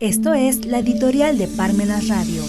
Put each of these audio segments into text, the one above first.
Esto es la editorial de Parmenas Radio.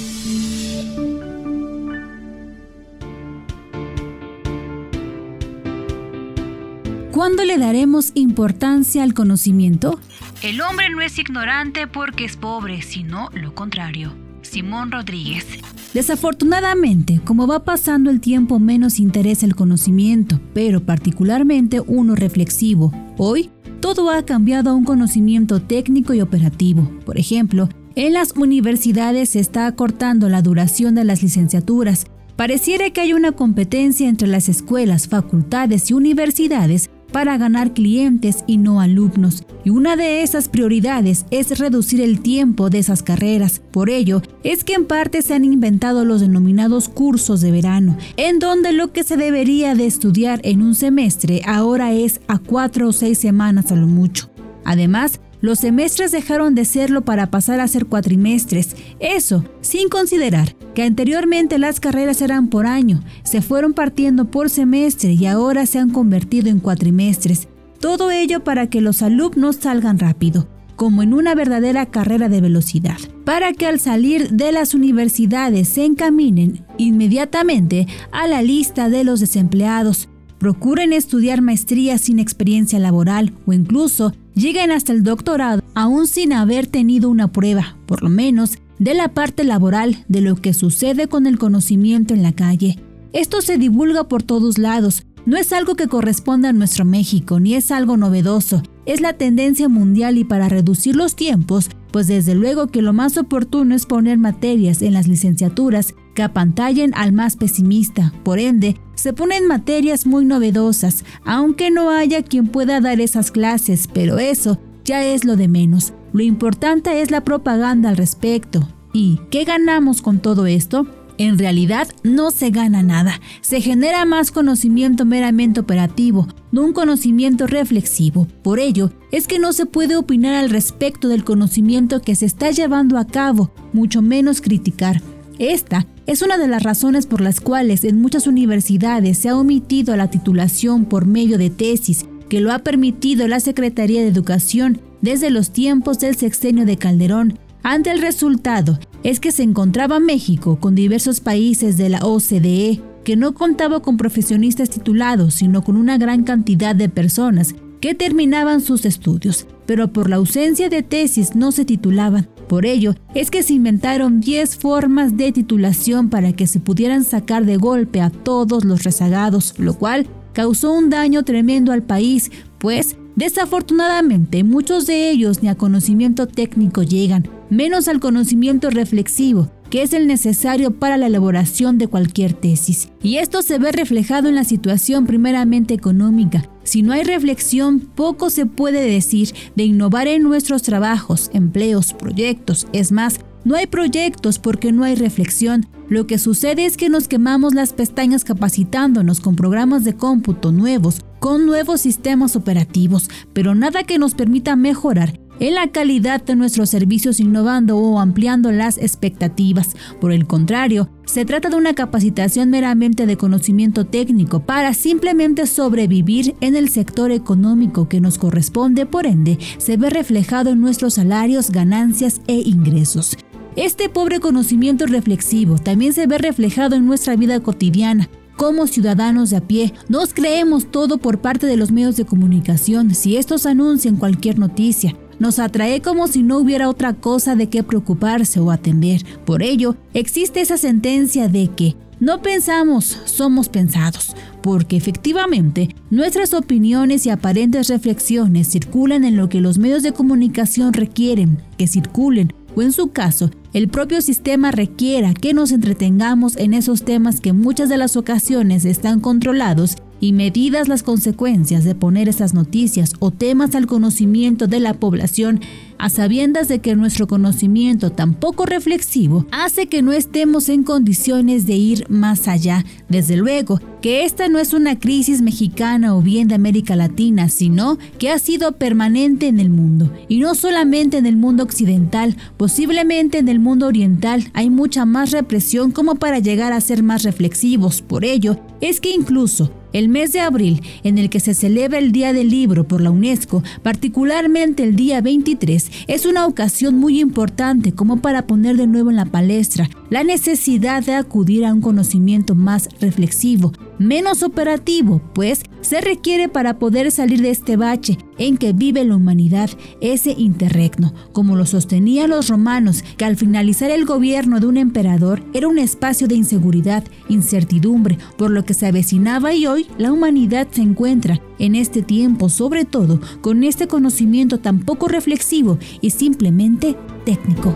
¿Cuándo le daremos importancia al conocimiento? El hombre no es ignorante porque es pobre, sino lo contrario. Simón Rodríguez. Desafortunadamente, como va pasando el tiempo, menos interesa el conocimiento, pero particularmente uno reflexivo. Hoy, todo ha cambiado a un conocimiento técnico y operativo. Por ejemplo, en las universidades se está acortando la duración de las licenciaturas. Pareciera que hay una competencia entre las escuelas, facultades y universidades para ganar clientes y no alumnos, y una de esas prioridades es reducir el tiempo de esas carreras. Por ello, es que en parte se han inventado los denominados cursos de verano, en donde lo que se debería de estudiar en un semestre ahora es a cuatro o seis semanas a lo mucho. Además, los semestres dejaron de serlo para pasar a ser cuatrimestres. Eso, sin considerar que anteriormente las carreras eran por año, se fueron partiendo por semestre y ahora se han convertido en cuatrimestres. Todo ello para que los alumnos salgan rápido, como en una verdadera carrera de velocidad, para que al salir de las universidades se encaminen inmediatamente a la lista de los desempleados. Procuren estudiar maestrías sin experiencia laboral o incluso lleguen hasta el doctorado aún sin haber tenido una prueba, por lo menos, de la parte laboral de lo que sucede con el conocimiento en la calle. Esto se divulga por todos lados, no es algo que corresponda a nuestro México, ni es algo novedoso, es la tendencia mundial y para reducir los tiempos, pues desde luego que lo más oportuno es poner materias en las licenciaturas que apantallen al más pesimista. Por ende, se ponen materias muy novedosas, aunque no haya quien pueda dar esas clases, pero eso ya es lo de menos. Lo importante es la propaganda al respecto. ¿Y qué ganamos con todo esto? En realidad no se gana nada, se genera más conocimiento meramente operativo, no un conocimiento reflexivo. Por ello, es que no se puede opinar al respecto del conocimiento que se está llevando a cabo, mucho menos criticar. Esta es una de las razones por las cuales en muchas universidades se ha omitido la titulación por medio de tesis, que lo ha permitido la Secretaría de Educación desde los tiempos del sexenio de Calderón, ante el resultado es que se encontraba México con diversos países de la OCDE que no contaba con profesionistas titulados, sino con una gran cantidad de personas que terminaban sus estudios, pero por la ausencia de tesis no se titulaban. Por ello es que se inventaron 10 formas de titulación para que se pudieran sacar de golpe a todos los rezagados, lo cual causó un daño tremendo al país, pues desafortunadamente muchos de ellos ni a conocimiento técnico llegan, menos al conocimiento reflexivo, que es el necesario para la elaboración de cualquier tesis. Y esto se ve reflejado en la situación primeramente económica. Si no hay reflexión, poco se puede decir de innovar en nuestros trabajos, empleos, proyectos. Es más, no hay proyectos porque no hay reflexión. Lo que sucede es que nos quemamos las pestañas capacitándonos con programas de cómputo nuevos, con nuevos sistemas operativos, pero nada que nos permita mejorar en la calidad de nuestros servicios innovando o ampliando las expectativas. Por el contrario, se trata de una capacitación meramente de conocimiento técnico para simplemente sobrevivir en el sector económico que nos corresponde, por ende, se ve reflejado en nuestros salarios, ganancias e ingresos. Este pobre conocimiento reflexivo también se ve reflejado en nuestra vida cotidiana, como ciudadanos de a pie, nos creemos todo por parte de los medios de comunicación si estos anuncian cualquier noticia. Nos atrae como si no hubiera otra cosa de qué preocuparse o atender. Por ello, existe esa sentencia de que no pensamos, somos pensados, porque efectivamente nuestras opiniones y aparentes reflexiones circulan en lo que los medios de comunicación requieren que circulen, o en su caso, el propio sistema requiera que nos entretengamos en esos temas que muchas de las ocasiones están controlados y medidas las consecuencias de poner esas noticias o temas al conocimiento de la población, a sabiendas de que nuestro conocimiento tan poco reflexivo hace que no estemos en condiciones de ir más allá. Desde luego que esta no es una crisis mexicana o bien de América Latina, sino que ha sido permanente en el mundo. Y no solamente en el mundo occidental, posiblemente en el mundo oriental hay mucha más represión como para llegar a ser más reflexivos. Por ello, es que incluso El mes de abril, en el que se celebra el Día del Libro por la UNESCO, particularmente el día 23, es una ocasión muy importante como para poner de nuevo en la palestra la necesidad de acudir a un conocimiento más reflexivo, menos operativo, pues se requiere para poder salir de este bache en que vive la humanidad ese interregno, como lo sostenían los romanos, que al finalizar el gobierno de un emperador era un espacio de inseguridad, incertidumbre, por lo que se avecinaba y hoy la humanidad se encuentra en este tiempo, sobre todo con este conocimiento tan poco reflexivo y simplemente técnico.